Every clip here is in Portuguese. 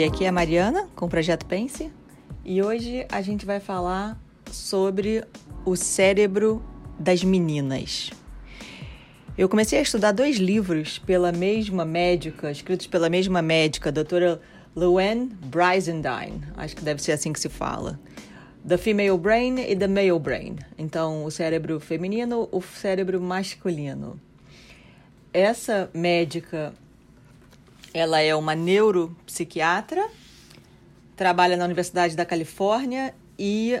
Oi, aqui é a Mariana com o Projeto Pense e hoje a gente vai falar sobre o cérebro das meninas. Eu comecei a estudar dois livros pela mesma médica, escritos pela mesma médica, a doutora Luann Brizendine, acho que deve ser assim que se fala. The Female Brain e The Male Brain. Então, o cérebro feminino, o cérebro masculino. Essa médica ela é uma neuropsiquiatra, trabalha na Universidade da Califórnia e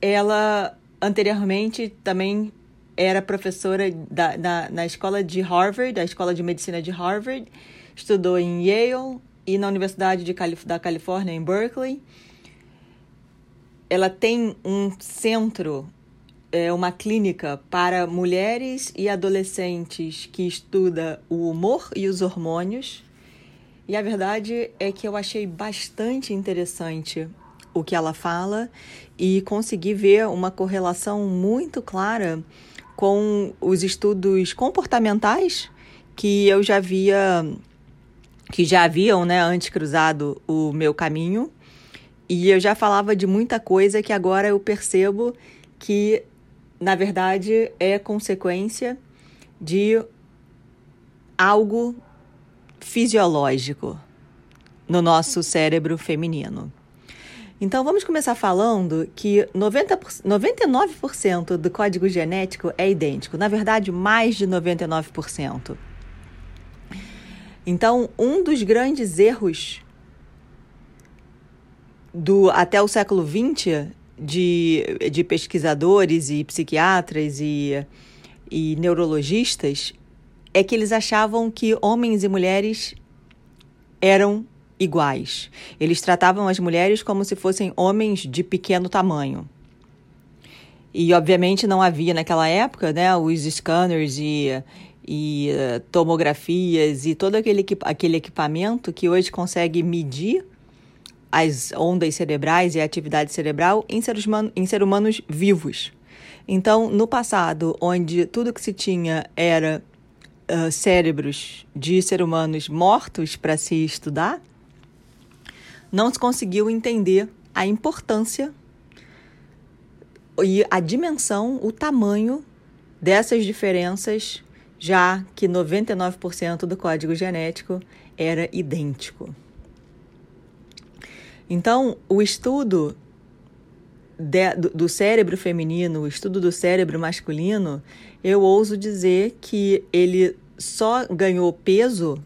ela anteriormente também era professora da, na, na escola de Harvard, da escola de medicina de Harvard, estudou em Yale e na Universidade de Calif da Califórnia, em Berkeley. Ela tem um centro, é, uma clínica para mulheres e adolescentes que estuda o humor e os hormônios. E a verdade é que eu achei bastante interessante o que ela fala e consegui ver uma correlação muito clara com os estudos comportamentais que eu já via que já haviam, né, antes cruzado o meu caminho. E eu já falava de muita coisa que agora eu percebo que na verdade é consequência de algo fisiológico no nosso cérebro feminino. Então vamos começar falando que 90, 99% do código genético é idêntico, na verdade, mais de 99%. Então, um dos grandes erros do até o século XX de, de pesquisadores e psiquiatras e, e neurologistas é que eles achavam que homens e mulheres eram iguais. Eles tratavam as mulheres como se fossem homens de pequeno tamanho. E, obviamente, não havia naquela época né, os scanners e, e uh, tomografias e todo aquele, aquele equipamento que hoje consegue medir as ondas cerebrais e a atividade cerebral em seres, em seres humanos vivos. Então, no passado, onde tudo que se tinha era uh, cérebros de seres humanos mortos para se estudar, não se conseguiu entender a importância e a dimensão, o tamanho dessas diferenças, já que 99% do código genético era idêntico. Então, o estudo de, do, do cérebro feminino, o estudo do cérebro masculino, eu ouso dizer que ele só ganhou peso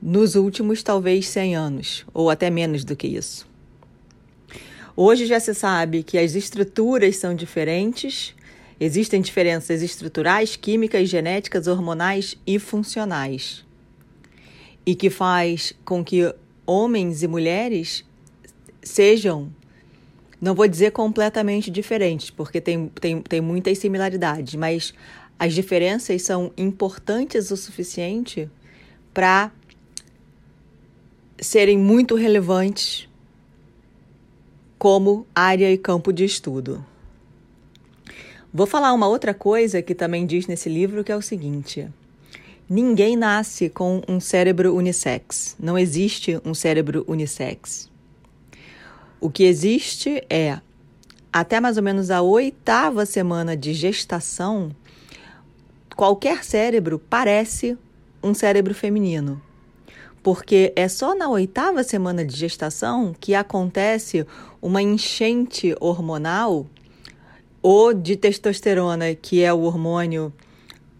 nos últimos talvez 100 anos, ou até menos do que isso. Hoje já se sabe que as estruturas são diferentes, existem diferenças estruturais, químicas, genéticas, hormonais e funcionais. E que faz com que homens e mulheres sejam não vou dizer completamente diferentes, porque tem, tem, tem muitas similaridades, mas as diferenças são importantes o suficiente para serem muito relevantes como área e campo de estudo. Vou falar uma outra coisa que também diz nesse livro, que é o seguinte: ninguém nasce com um cérebro unissex. Não existe um cérebro unissex. O que existe é, até mais ou menos a oitava semana de gestação, qualquer cérebro parece um cérebro feminino. Porque é só na oitava semana de gestação que acontece uma enchente hormonal ou de testosterona, que é o hormônio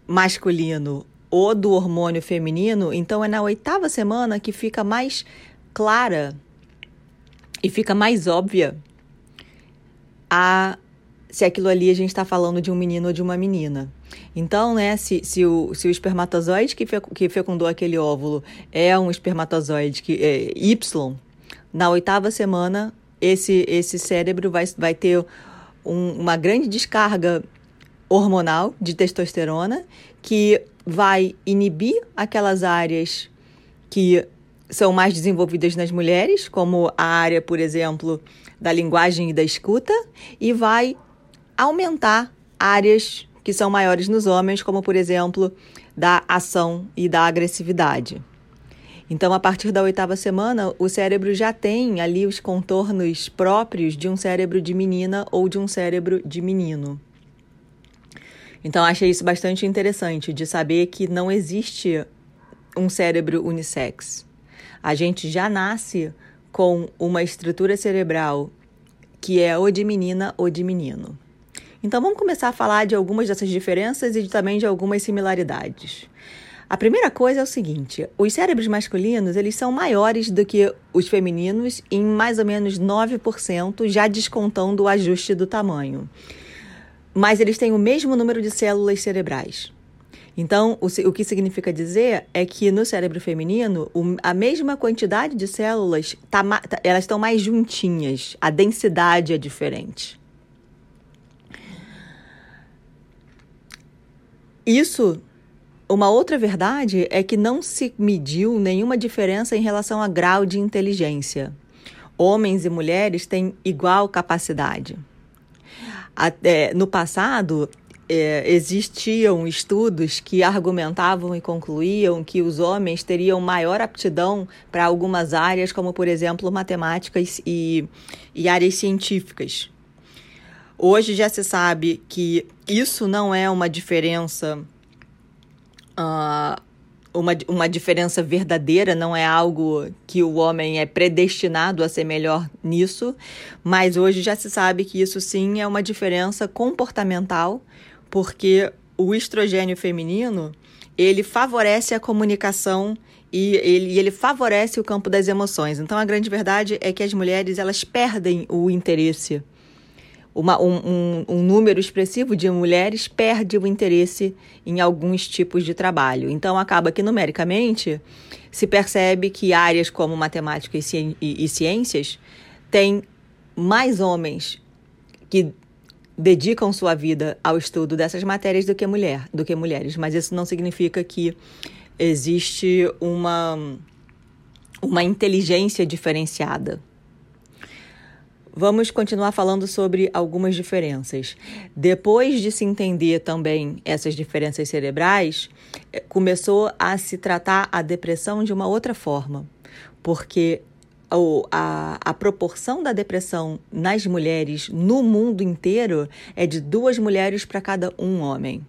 masculino, ou do hormônio feminino. Então é na oitava semana que fica mais clara e fica mais óbvia a se aquilo ali a gente está falando de um menino ou de uma menina. Então, né, se, se, o, se o espermatozoide que, fe, que fecundou aquele óvulo é um espermatozoide que é Y, na oitava semana esse, esse cérebro vai, vai ter um, uma grande descarga hormonal de testosterona que vai inibir aquelas áreas que são mais desenvolvidas nas mulheres, como a área, por exemplo, da linguagem e da escuta, e vai aumentar áreas que são maiores nos homens, como, por exemplo, da ação e da agressividade. Então, a partir da oitava semana, o cérebro já tem ali os contornos próprios de um cérebro de menina ou de um cérebro de menino. Então, achei isso bastante interessante de saber que não existe um cérebro unissex. A gente já nasce com uma estrutura cerebral que é ou de menina ou de menino. Então vamos começar a falar de algumas dessas diferenças e também de algumas similaridades. A primeira coisa é o seguinte: os cérebros masculinos eles são maiores do que os femininos em mais ou menos 9%, já descontando o ajuste do tamanho. Mas eles têm o mesmo número de células cerebrais. Então, o, o que significa dizer é que no cérebro feminino, o, a mesma quantidade de células, tá, tá, elas estão mais juntinhas, a densidade é diferente. Isso, uma outra verdade é que não se mediu nenhuma diferença em relação a grau de inteligência. Homens e mulheres têm igual capacidade. Até, no passado, é, existiam estudos que argumentavam e concluíam que os homens teriam maior aptidão para algumas áreas, como, por exemplo, matemáticas e, e áreas científicas. Hoje já se sabe que isso não é uma diferença. Uh, uma, uma diferença verdadeira, não é algo que o homem é predestinado a ser melhor nisso, mas hoje já se sabe que isso sim é uma diferença comportamental porque o estrogênio feminino ele favorece a comunicação e ele, ele favorece o campo das emoções. Então a grande verdade é que as mulheres elas perdem o interesse. Uma, um, um, um, número expressivo de mulheres perde o interesse em alguns tipos de trabalho. Então, acaba que, numericamente, se percebe que áreas como matemática e, ci e, e ciências têm mais homens que dedicam sua vida ao estudo dessas matérias do que mulher, do que mulheres, mas isso não significa que existe uma uma inteligência diferenciada. Vamos continuar falando sobre algumas diferenças. Depois de se entender também essas diferenças cerebrais, eh, começou a se tratar a depressão de uma outra forma, porque a, a proporção da depressão nas mulheres no mundo inteiro é de duas mulheres para cada um homem.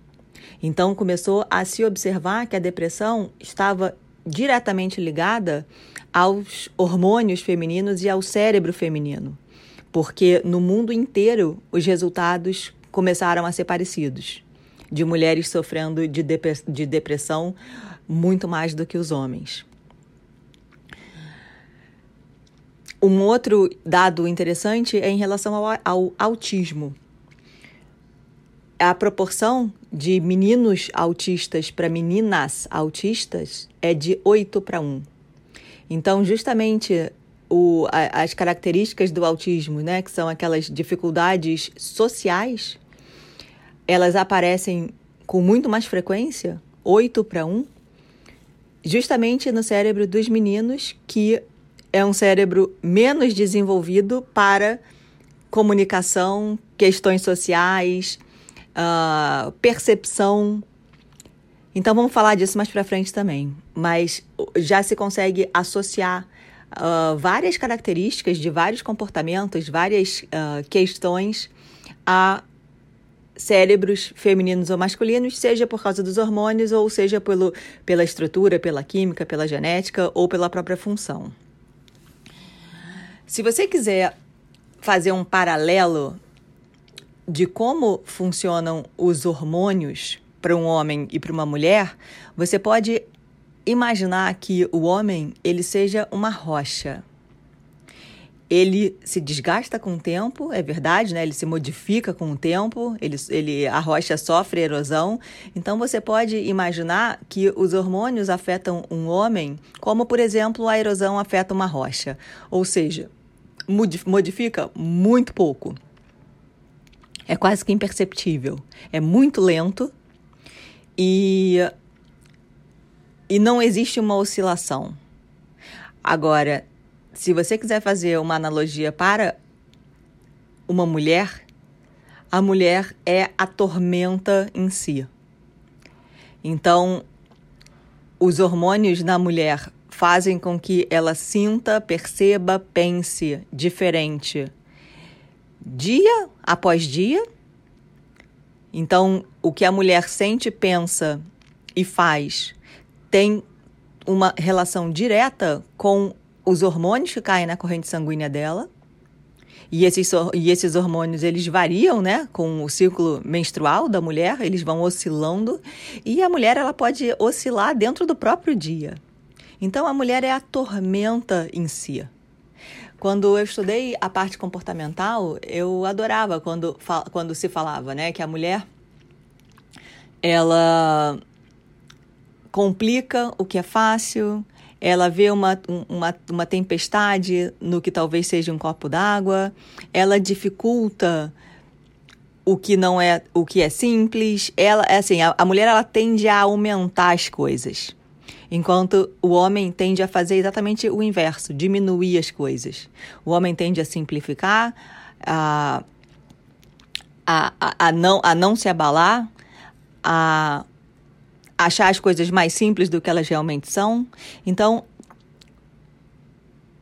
Então começou a se observar que a depressão estava diretamente ligada aos hormônios femininos e ao cérebro feminino, porque no mundo inteiro os resultados começaram a ser parecidos, de mulheres sofrendo de, de depressão muito mais do que os homens. Um outro dado interessante é em relação ao, ao autismo. A proporção de meninos autistas para meninas autistas é de 8 para 1. Então, justamente o, a, as características do autismo, né, que são aquelas dificuldades sociais, elas aparecem com muito mais frequência, 8 para 1, justamente no cérebro dos meninos que é um cérebro menos desenvolvido para comunicação, questões sociais, uh, percepção. Então vamos falar disso mais para frente também. Mas já se consegue associar uh, várias características de vários comportamentos, várias uh, questões a cérebros femininos ou masculinos, seja por causa dos hormônios ou seja pelo, pela estrutura, pela química, pela genética ou pela própria função. Se você quiser fazer um paralelo de como funcionam os hormônios para um homem e para uma mulher, você pode imaginar que o homem ele seja uma rocha. Ele se desgasta com o tempo, é verdade, né? Ele se modifica com o tempo, ele, ele, a rocha sofre erosão. Então você pode imaginar que os hormônios afetam um homem, como por exemplo a erosão afeta uma rocha. Ou seja, modifica muito pouco. É quase que imperceptível. É muito lento e, e não existe uma oscilação. Agora, se você quiser fazer uma analogia para uma mulher, a mulher é a tormenta em si. Então, os hormônios na mulher fazem com que ela sinta, perceba, pense diferente dia após dia. Então, o que a mulher sente, pensa e faz tem uma relação direta com os hormônios que caem na corrente sanguínea dela. E esses, e esses hormônios, eles variam, né? Com o ciclo menstrual da mulher, eles vão oscilando. E a mulher, ela pode oscilar dentro do próprio dia. Então, a mulher é a tormenta em si. Quando eu estudei a parte comportamental, eu adorava quando, quando se falava, né? Que a mulher, ela complica o que é fácil, ela vê uma, uma, uma tempestade no que talvez seja um copo d'água, ela dificulta o que não é o que é simples. Ela, é assim, a, a mulher ela tende a aumentar as coisas, enquanto o homem tende a fazer exatamente o inverso, diminuir as coisas. O homem tende a simplificar, a, a, a, não, a não se abalar, a achar as coisas mais simples do que elas realmente são. Então,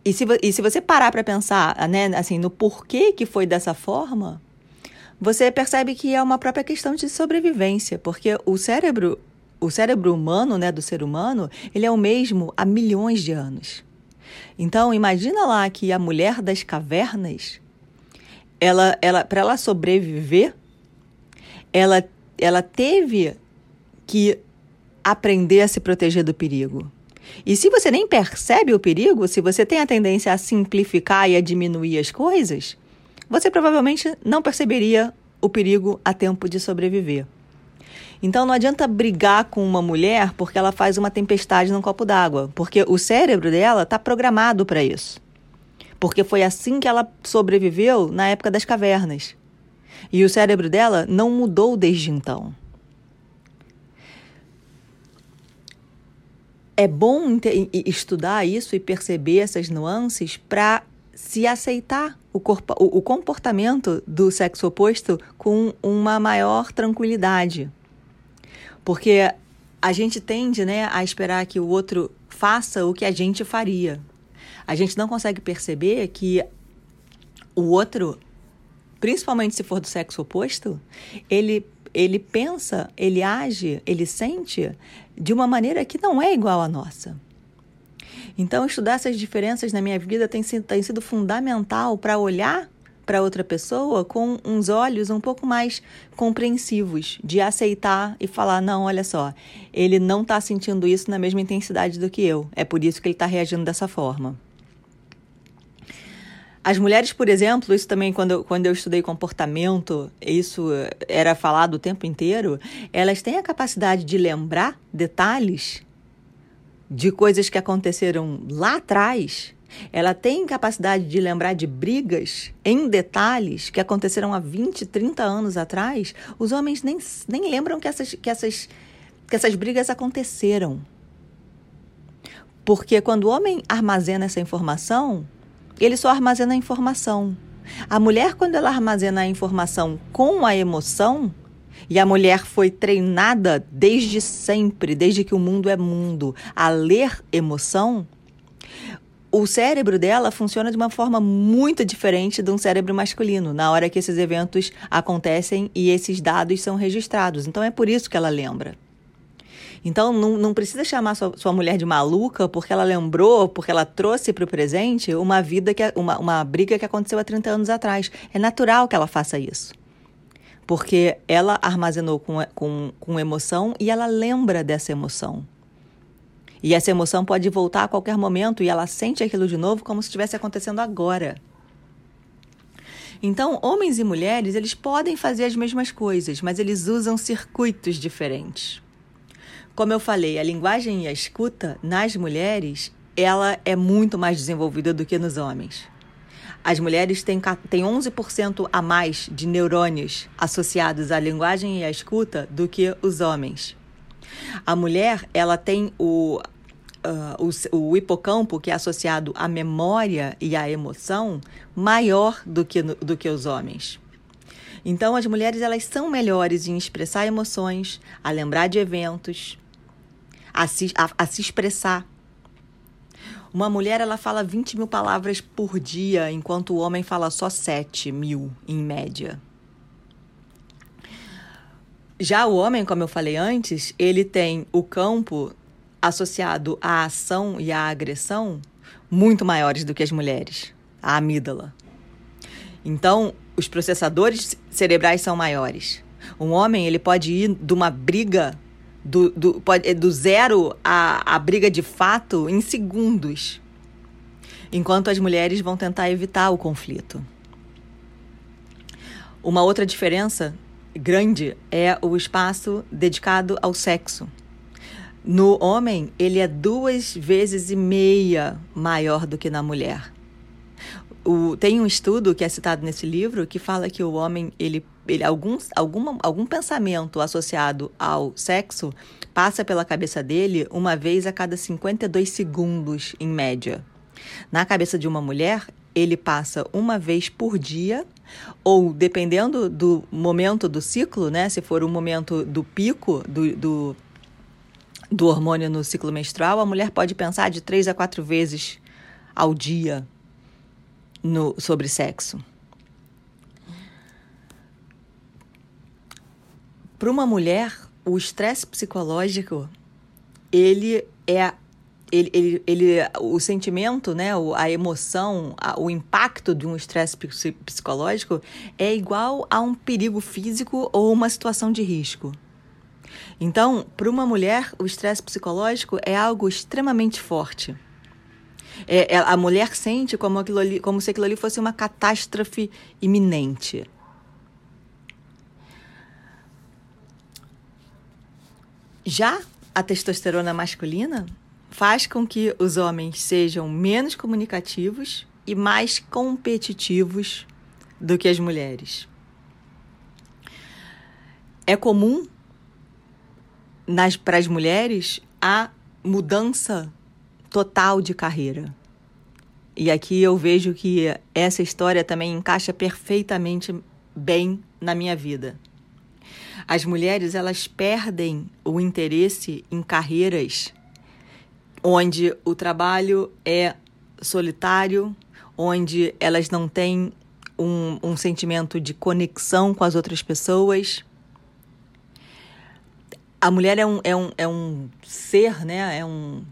e se, e se você parar para pensar, né, assim, no porquê que foi dessa forma, você percebe que é uma própria questão de sobrevivência, porque o cérebro, o cérebro humano, né, do ser humano, ele é o mesmo há milhões de anos. Então, imagina lá que a mulher das cavernas, ela, ela para ela sobreviver, ela, ela teve que aprender a se proteger do perigo. E se você nem percebe o perigo, se você tem a tendência a simplificar e a diminuir as coisas, você provavelmente não perceberia o perigo a tempo de sobreviver. Então não adianta brigar com uma mulher porque ela faz uma tempestade num copo d'água, porque o cérebro dela está programado para isso. Porque foi assim que ela sobreviveu na época das cavernas. E o cérebro dela não mudou desde então. é bom estudar isso e perceber essas nuances para se aceitar o, corpo, o, comportamento do sexo oposto com uma maior tranquilidade. Porque a gente tende né, a esperar que o outro faça o que a gente faria. A gente não consegue perceber que o outro, principalmente se for do sexo oposto, ele, ele pensa, ele age, ele sente de uma maneira que não é igual à nossa. Então, estudar essas diferenças na minha vida tem tem sido fundamental para olhar para outra pessoa com uns olhos um pouco mais compreensivos, de aceitar e falar: não, olha só, ele não está sentindo isso na mesma intensidade do que eu, é por isso que ele está reagindo dessa forma. As mulheres, por exemplo, isso também quando eu, quando eu estudei comportamento, isso era falado o tempo inteiro, elas têm a capacidade de lembrar detalhes de coisas que aconteceram lá atrás. Ela tem capacidade de lembrar de brigas em detalhes que aconteceram há 20, 30 anos atrás. Os homens nem, nem lembram que essas, que, essas, que essas brigas aconteceram. Porque quando o homem armazena essa informação, ele só armazena a informação. A mulher, quando ela armazena a informação com a emoção, e a mulher foi treinada desde sempre, desde que o mundo é mundo, a ler emoção, o cérebro dela funciona de uma forma muito diferente de um cérebro masculino, na hora que esses eventos acontecem e esses dados são registrados. Então é por isso que ela lembra. Então, não, não precisa chamar sua, sua mulher de maluca porque ela lembrou, porque ela trouxe para o presente uma vida que uma, uma briga que aconteceu há 30 anos atrás. É natural que ela faça isso. Porque ela armazenou com, com, com emoção e ela lembra dessa emoção. E essa emoção pode voltar a qualquer momento e ela sente aquilo de novo como se estivesse acontecendo agora. Então, homens e mulheres, eles podem fazer as mesmas coisas, mas eles usam circuitos diferentes. Como eu falei, a linguagem e a escuta nas mulheres, ela é muito mais desenvolvida do que nos homens. As mulheres têm, têm 11% a mais de neurônios associados à linguagem e à escuta do que os homens. A mulher, ela tem o, uh, o, o, hipocampo, que é associado à memória e à emoção, maior do que, do que os homens. Então, as mulheres elas são melhores em expressar emoções, a lembrar de eventos, a se, a, a se expressar. Uma mulher ela fala 20 mil palavras por dia, enquanto o homem fala só 7 mil em média. Já o homem, como eu falei antes, ele tem o campo associado à ação e à agressão muito maiores do que as mulheres, a amígdala. Então, os processadores cerebrais são maiores. Um homem ele pode ir de uma briga do, do, pode, do zero à, à briga de fato em segundos, enquanto as mulheres vão tentar evitar o conflito. Uma outra diferença grande é o espaço dedicado ao sexo. No homem, ele é duas vezes e meia maior do que na mulher. O, tem um estudo que é citado nesse livro que fala que o homem, ele, ele algum, algum pensamento associado ao sexo passa pela cabeça dele uma vez a cada 52 segundos, em média. Na cabeça de uma mulher, ele passa uma vez por dia, ou dependendo do momento do ciclo, né? Se for o momento do pico do, do, do hormônio no ciclo menstrual, a mulher pode pensar de três a quatro vezes ao dia no, sobre sexo. Para uma mulher, o estresse psicológico ele é ele, ele, ele, o sentimento, né, a emoção, o impacto de um estresse psicológico é igual a um perigo físico ou uma situação de risco. Então, para uma mulher, o estresse psicológico é algo extremamente forte. É, é, a mulher sente como, aquilo ali, como se aquilo ali fosse uma catástrofe iminente. Já a testosterona masculina faz com que os homens sejam menos comunicativos e mais competitivos do que as mulheres. É comum para as mulheres a mudança total de carreira. E aqui eu vejo que essa história também encaixa perfeitamente bem na minha vida. As mulheres elas perdem o interesse em carreiras onde o trabalho é solitário, onde elas não têm um, um sentimento de conexão com as outras pessoas. A mulher é um, é um, é um ser, né? É um,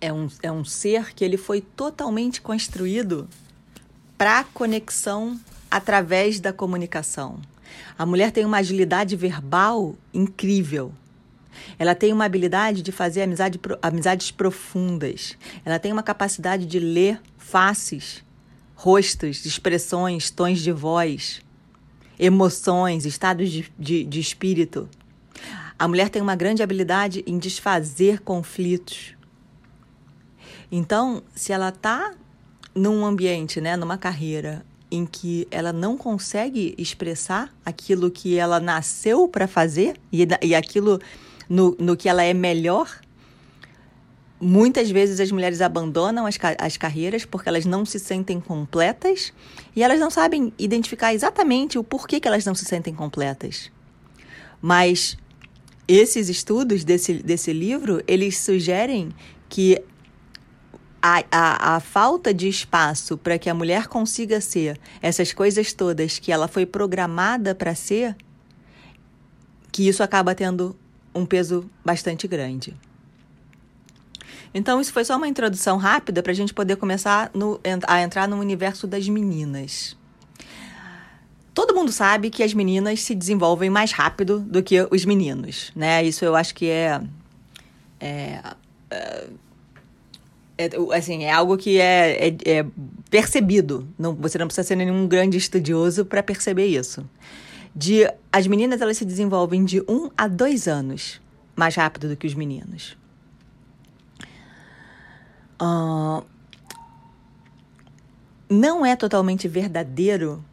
é, um, é um ser que ele foi totalmente construído para conexão através da comunicação. A mulher tem uma agilidade verbal incrível. Ela tem uma habilidade de fazer amizade, amizades profundas. Ela tem uma capacidade de ler faces, rostos, expressões, tons de voz, emoções, estados de, de, de espírito. A mulher tem uma grande habilidade em desfazer conflitos. Então, se ela está num ambiente, né, numa carreira em que ela não consegue expressar aquilo que ela nasceu para fazer e, e aquilo no, no que ela é melhor, muitas vezes as mulheres abandonam as, as carreiras porque elas não se sentem completas e elas não sabem identificar exatamente o porquê que elas não se sentem completas. Mas esses estudos desse, desse livro, eles sugerem que a, a, a falta de espaço para que a mulher consiga ser essas coisas todas que ela foi programada para ser, que isso acaba tendo um peso bastante grande. Então, isso foi só uma introdução rápida para a gente poder começar no, a entrar no universo das meninas. Todo mundo sabe que as meninas se desenvolvem mais rápido do que os meninos, né? Isso eu acho que é, é, é, é assim, é algo que é, é, é percebido. Não, você não precisa ser nenhum grande estudioso para perceber isso de as meninas elas se desenvolvem de um a dois anos mais rápido do que os meninos. Uh, não é totalmente verdadeiro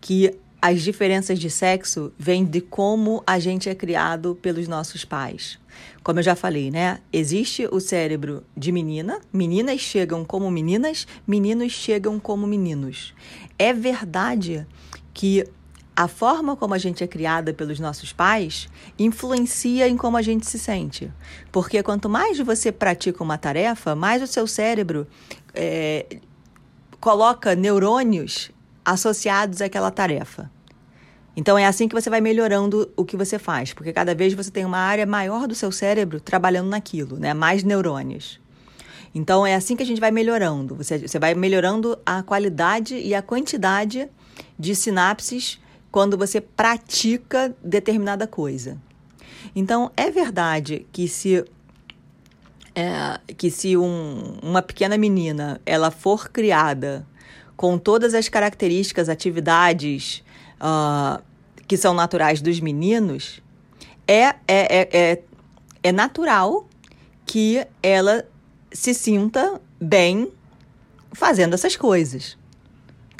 que as diferenças de sexo vêm de como a gente é criado pelos nossos pais. Como eu já falei, né? Existe o cérebro de menina, meninas chegam como meninas, meninos chegam como meninos. É verdade que a forma como a gente é criada pelos nossos pais influencia em como a gente se sente. Porque quanto mais você pratica uma tarefa, mais o seu cérebro é, coloca neurônios associados àquela tarefa. Então é assim que você vai melhorando o que você faz, porque cada vez você tem uma área maior do seu cérebro trabalhando naquilo, né? Mais neurônios. Então é assim que a gente vai melhorando. Você, você vai melhorando a qualidade e a quantidade de sinapses quando você pratica determinada coisa. Então é verdade que se é, que se um, uma pequena menina ela for criada com todas as características, atividades uh, que são naturais dos meninos, é, é, é, é, é natural que ela se sinta bem fazendo essas coisas.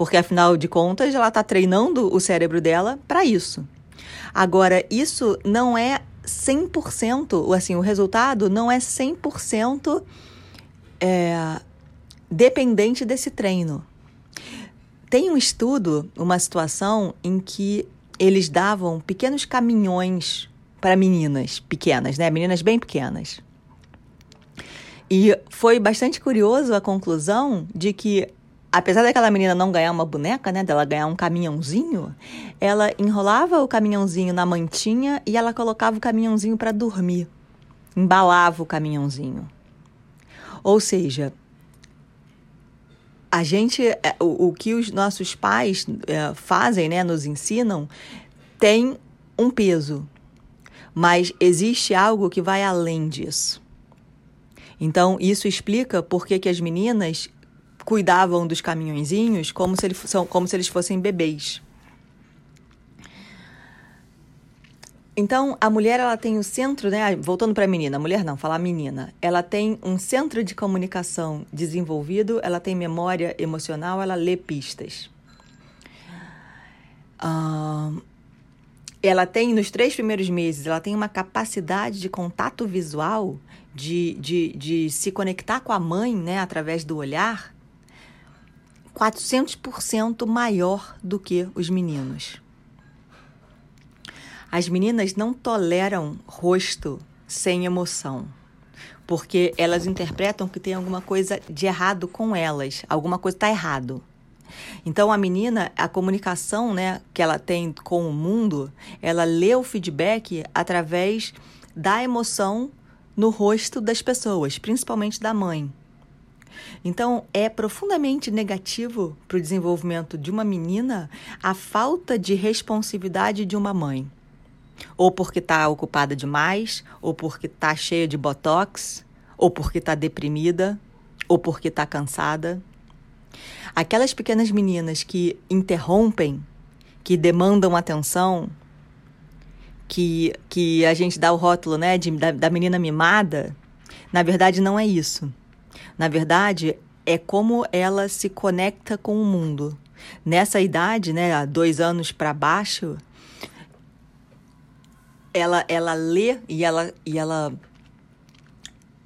Porque afinal de contas, ela está treinando o cérebro dela para isso. Agora, isso não é 100%, assim, o resultado não é 100% é, dependente desse treino. Tem um estudo, uma situação em que eles davam pequenos caminhões para meninas pequenas, né? Meninas bem pequenas. E foi bastante curioso a conclusão de que, apesar daquela menina não ganhar uma boneca, né, dela ganhar um caminhãozinho, ela enrolava o caminhãozinho na mantinha e ela colocava o caminhãozinho para dormir. Embalava o caminhãozinho. Ou seja, a gente, é, o, o que os nossos pais é, fazem, né, nos ensinam, tem um peso, mas existe algo que vai além disso. Então, isso explica por que, que as meninas cuidavam dos caminhõezinhos como se, eles, como se eles fossem bebês. Então, a mulher ela tem o centro, né? Voltando para a menina, mulher não, falar menina. Ela tem um centro de comunicação desenvolvido, ela tem memória emocional, ela lê pistas. Uh, ela tem, nos três primeiros meses, ela tem uma capacidade de contato visual, de, de, de se conectar com a mãe, né, através do olhar, 400% maior do que os meninos. As meninas não toleram rosto sem emoção, porque elas interpretam que tem alguma coisa de errado com elas, alguma coisa está errado. Então a menina, a comunicação, né, que ela tem com o mundo, ela lê o feedback através da emoção no rosto das pessoas, principalmente da mãe. Então, é profundamente negativo para o desenvolvimento de uma menina a falta de responsividade de uma mãe ou porque está ocupada demais, ou porque está cheia de botox, ou porque está deprimida, ou porque está cansada. Aquelas pequenas meninas que interrompem, que demandam atenção, que, que a gente dá o rótulo né, de, da, da menina mimada, na verdade não é isso. Na verdade, é como ela se conecta com o mundo. Nessa idade, né, dois anos para baixo, ela, ela lê e ela, e ela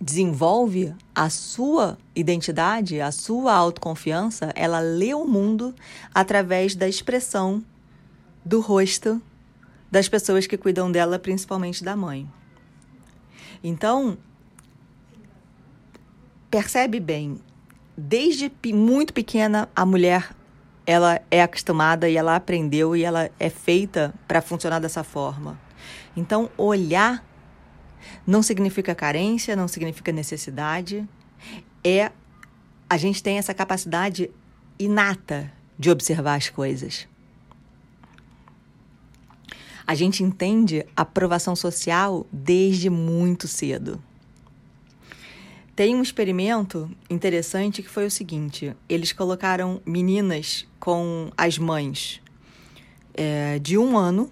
desenvolve a sua identidade, a sua autoconfiança, ela lê o mundo através da expressão do rosto das pessoas que cuidam dela, principalmente da mãe. Então, percebe bem, desde muito pequena a mulher ela é acostumada e ela aprendeu e ela é feita para funcionar dessa forma. Então, olhar não significa carência, não significa necessidade. É a gente tem essa capacidade inata de observar as coisas. A gente entende a aprovação social desde muito cedo. Tem um experimento interessante que foi o seguinte: eles colocaram meninas com as mães é, de um ano.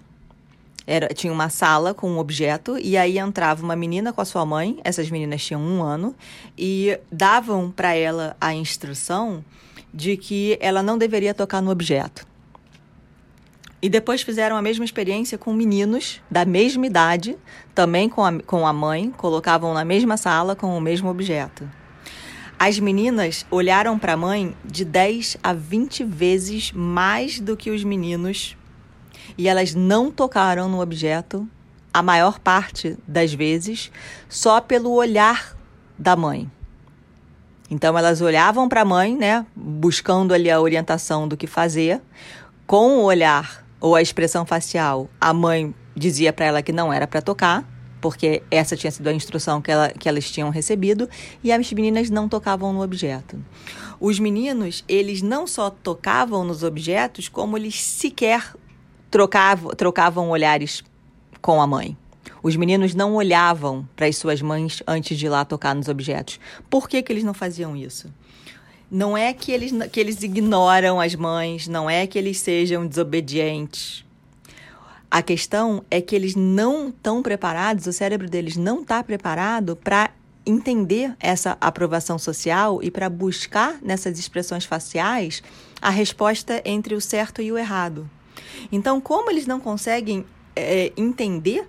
Era, tinha uma sala com um objeto e aí entrava uma menina com a sua mãe, essas meninas tinham um ano, e davam para ela a instrução de que ela não deveria tocar no objeto. E depois fizeram a mesma experiência com meninos da mesma idade, também com a, com a mãe, colocavam na mesma sala com o mesmo objeto. As meninas olharam para a mãe de 10 a 20 vezes mais do que os meninos e elas não tocaram no objeto a maior parte das vezes só pelo olhar da mãe. Então elas olhavam para a mãe, né, buscando ali a orientação do que fazer, com o olhar ou a expressão facial. A mãe dizia para ela que não era para tocar, porque essa tinha sido a instrução que, ela, que elas tinham recebido, e as meninas não tocavam no objeto. Os meninos, eles não só tocavam nos objetos, como eles sequer trocavam, trocavam olhares com a mãe. Os meninos não olhavam para as suas mães antes de ir lá tocar nos objetos. Por que, que eles não faziam isso? Não é que eles, que eles ignoram as mães, não é que eles sejam desobedientes. A questão é que eles não estão preparados, o cérebro deles não está preparado para entender essa aprovação social e para buscar nessas expressões faciais a resposta entre o certo e o errado. Então, como eles não conseguem é, entender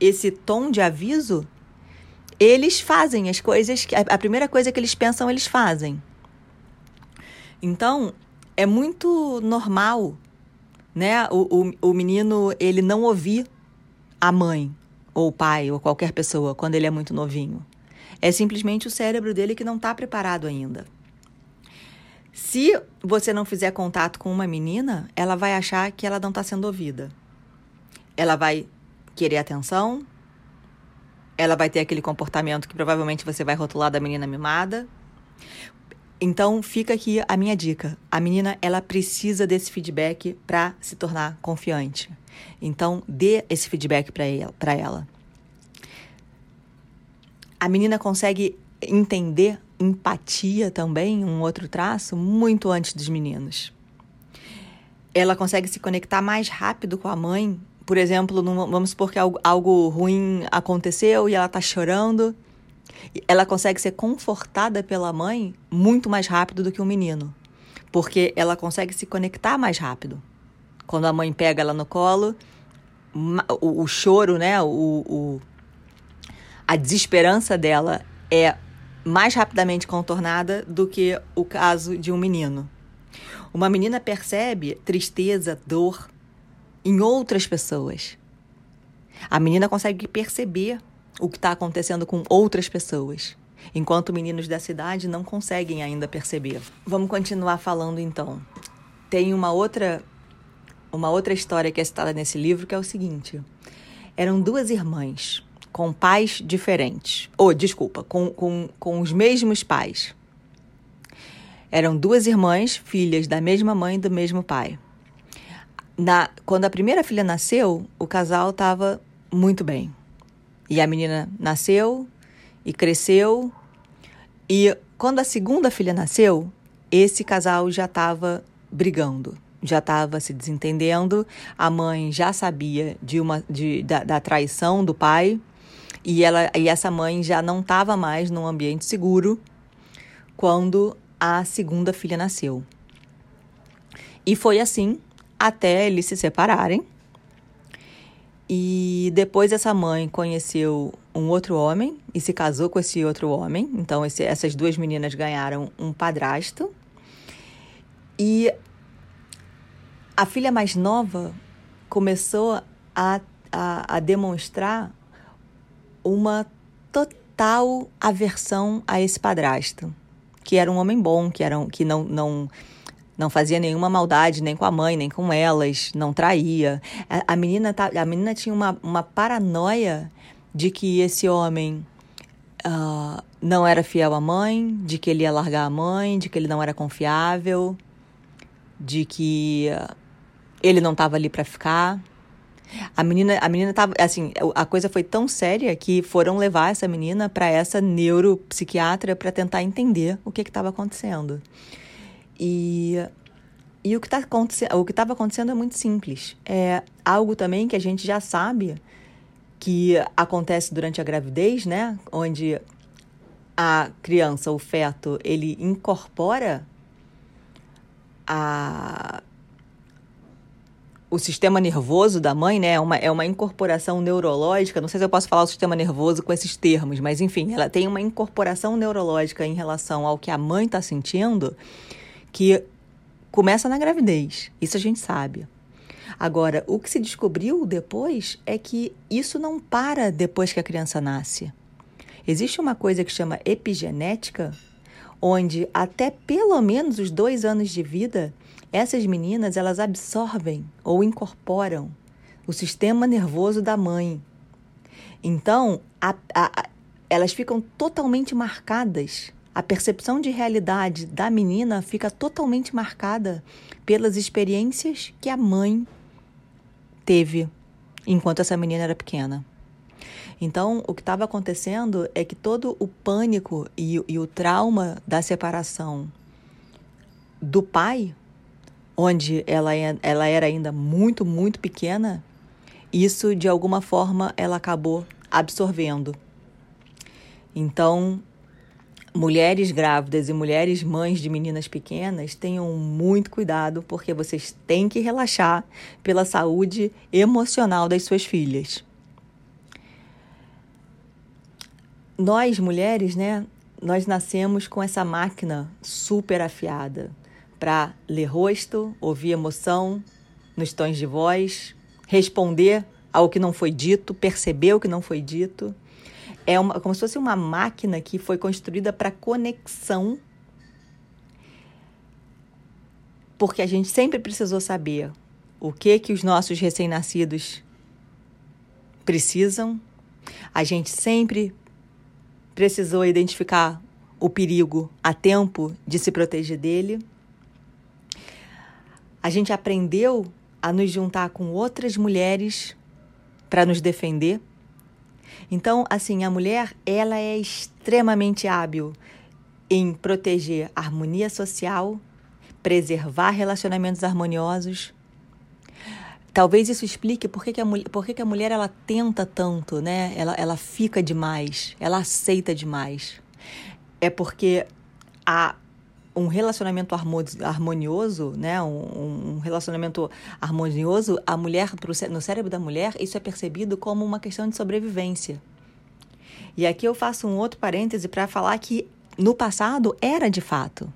esse tom de aviso, eles fazem as coisas que a primeira coisa que eles pensam, eles fazem. Então, é muito normal, né, o, o, o menino ele não ouvir a mãe ou o pai ou qualquer pessoa quando ele é muito novinho. É simplesmente o cérebro dele que não está preparado ainda. Se você não fizer contato com uma menina, ela vai achar que ela não está sendo ouvida. Ela vai querer atenção, ela vai ter aquele comportamento que provavelmente você vai rotular da menina mimada. Então fica aqui a minha dica. A menina ela precisa desse feedback para se tornar confiante. Então dê esse feedback para ela. A menina consegue entender empatia também, um outro traço, muito antes dos meninos. Ela consegue se conectar mais rápido com a mãe. Por exemplo, vamos supor que algo, algo ruim aconteceu e ela está chorando. Ela consegue ser confortada pela mãe muito mais rápido do que o um menino. Porque ela consegue se conectar mais rápido. Quando a mãe pega ela no colo, o, o choro, né? O, o, a desesperança dela é mais rapidamente contornada do que o caso de um menino. Uma menina percebe tristeza, dor em outras pessoas. A menina consegue perceber o que está acontecendo com outras pessoas, enquanto meninos da cidade não conseguem ainda perceber. Vamos continuar falando então. Tem uma outra uma outra história que é citada nesse livro que é o seguinte: eram duas irmãs com pais diferentes. Ou, oh, desculpa, com, com, com os mesmos pais. Eram duas irmãs, filhas da mesma mãe e do mesmo pai. Na, quando a primeira filha nasceu, o casal estava muito bem. E a menina nasceu e cresceu. E quando a segunda filha nasceu, esse casal já estava brigando, já estava se desentendendo. A mãe já sabia de uma, de, da, da traição do pai e, ela, e essa mãe já não estava mais num ambiente seguro quando a segunda filha nasceu. E foi assim até eles se separarem. E depois essa mãe conheceu um outro homem e se casou com esse outro homem. Então esse, essas duas meninas ganharam um padrasto. E a filha mais nova começou a, a, a demonstrar uma total aversão a esse padrasto, que era um homem bom, que, era um, que não, não, não fazia nenhuma maldade nem com a mãe, nem com elas, não traía. A, a menina, tá, a menina tinha uma, uma paranoia de que esse homem uh, não era fiel à mãe, de que ele ia largar a mãe, de que ele não era confiável, de que uh, ele não estava ali para ficar. A menina, a menina tava, assim, a coisa foi tão séria que foram levar essa menina para essa neuropsiquiatra para tentar entender o que estava acontecendo. E e o que tá estava acontecendo é muito simples. É algo também que a gente já sabe que acontece durante a gravidez, né? Onde a criança, o feto, ele incorpora a o sistema nervoso da mãe, né? É uma, é uma incorporação neurológica. Não sei se eu posso falar o sistema nervoso com esses termos, mas enfim, ela tem uma incorporação neurológica em relação ao que a mãe está sentindo que começa na gravidez. Isso a gente sabe. Agora, o que se descobriu depois é que isso não para depois que a criança nasce. Existe uma coisa que chama epigenética, onde até pelo menos os dois anos de vida, essas meninas elas absorvem ou incorporam o sistema nervoso da mãe. Então, a, a, elas ficam totalmente marcadas. A percepção de realidade da menina fica totalmente marcada pelas experiências que a mãe teve enquanto essa menina era pequena. Então, o que estava acontecendo é que todo o pânico e, e, o trauma da separação do pai, onde ela, é, ela era ainda muito, muito pequena, isso de alguma forma ela acabou absorvendo. Então, mulheres grávidas e mulheres mães de meninas pequenas, tenham muito cuidado, porque vocês têm que relaxar pela saúde emocional das suas filhas. Nós, mulheres, né, nós nascemos com essa máquina super afiada para ler rosto, ouvir emoção nos tons de voz, responder ao que não foi dito, perceber o que não foi dito. É uma, como se fosse uma máquina que foi construída para conexão, porque a gente sempre precisou saber o que que os nossos recém-nascidos precisam. A gente sempre precisou identificar o perigo a tempo de se proteger dele. A gente aprendeu a nos juntar com outras mulheres para nos defender. Então, assim, a mulher, ela é extremamente hábil em proteger a harmonia social, preservar relacionamentos harmoniosos. Talvez isso explique por que, que, a, por que, que a mulher ela tenta tanto, né? Ela, ela fica demais, ela aceita demais. É porque a um relacionamento harmonioso, né, um, um, relacionamento harmonioso, a mulher no cérebro da mulher isso é percebido como uma questão de sobrevivência. E aqui eu faço um outro parêntese para falar que no passado era de fato.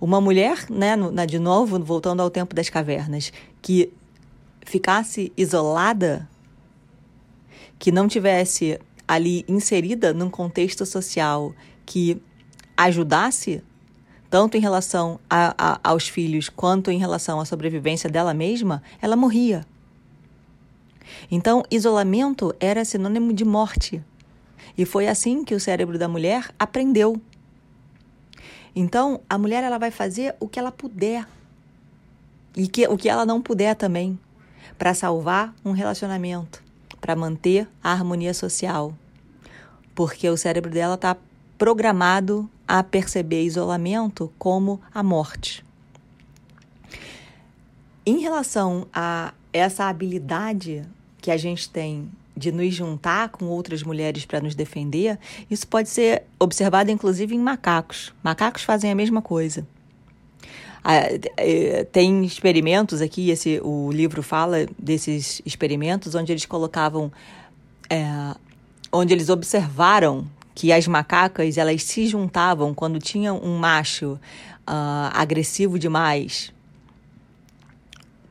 Uma mulher, né, de novo, voltando ao tempo das cavernas, que ficasse isolada, que não tivesse ali inserida num contexto social que ajudasse tanto em relação a, a, aos filhos quanto em relação à sobrevivência dela mesma, ela morria. Então, isolamento era sinônimo de morte. E foi assim que o cérebro da mulher aprendeu. Então, a mulher ela vai fazer o que ela puder e que, o que ela não puder também para salvar um relacionamento, para manter a harmonia social. Porque o cérebro dela está programado a perceber isolamento como a morte. Em relação a essa habilidade que a gente tem de nos juntar com outras mulheres para nos defender, isso pode ser observado inclusive em macacos. Macacos fazem a mesma coisa. É, tem experimentos aqui, esse, o livro fala desses experimentos onde eles colocavam, é, onde eles observaram que as macacas elas se juntavam quando tinha um macho uh, agressivo demais,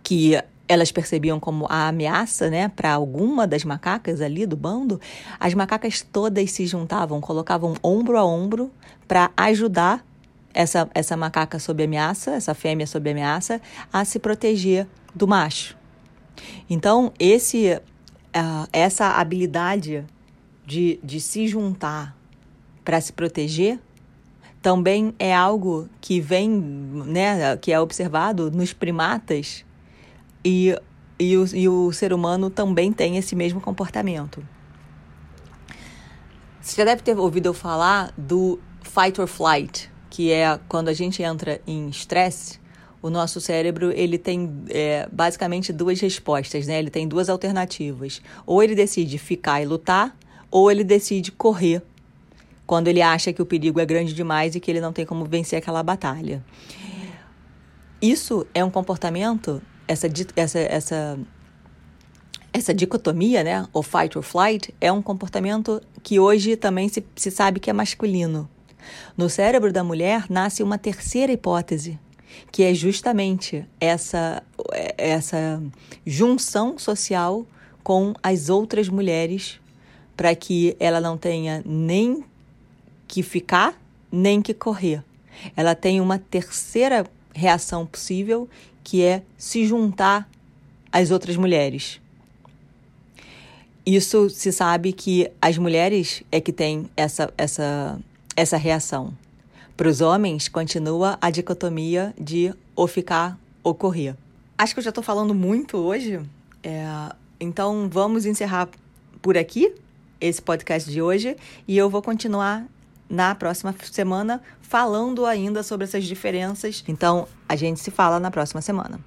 que elas percebiam como a ameaça, né, para alguma das macacas ali do bando, as macacas todas se juntavam, colocavam ombro a ombro para ajudar essa, essa macaca sob ameaça, essa fêmea sob ameaça, a se proteger do macho. Então, esse, uh, essa habilidade de, de se juntar para se proteger também é algo que vem, né, que é observado nos primatas e, e, o, e o ser humano também tem esse mesmo comportamento. Você já deve ter ouvido eu falar do fight or flight, que é quando a gente entra em estresse, o nosso cérebro ele tem é, basicamente duas respostas, né? Ele tem duas alternativas. Ou ele decide ficar e lutar, ou ele decide correr quando ele acha que o perigo é grande demais e que ele não tem como vencer aquela batalha. Isso é um comportamento, essa, essa, essa, essa dicotomia, né, o fight or flight, é um comportamento que hoje também se, se sabe que é masculino. No cérebro da mulher nasce uma terceira hipótese, que é justamente essa, essa junção social com as outras mulheres para que ela não tenha nem que ficar, nem que correr. Ela tem uma terceira reação possível, que é se juntar às outras mulheres. Isso se sabe que as mulheres é que têm essa, essa, essa reação. Para os homens, continua a dicotomia de ou ficar ou correr. Acho que eu já estou falando muito hoje, é, então vamos encerrar por aqui esse podcast de hoje e eu vou continuar na próxima semana falando ainda sobre essas diferenças. Então, a gente se fala na próxima semana.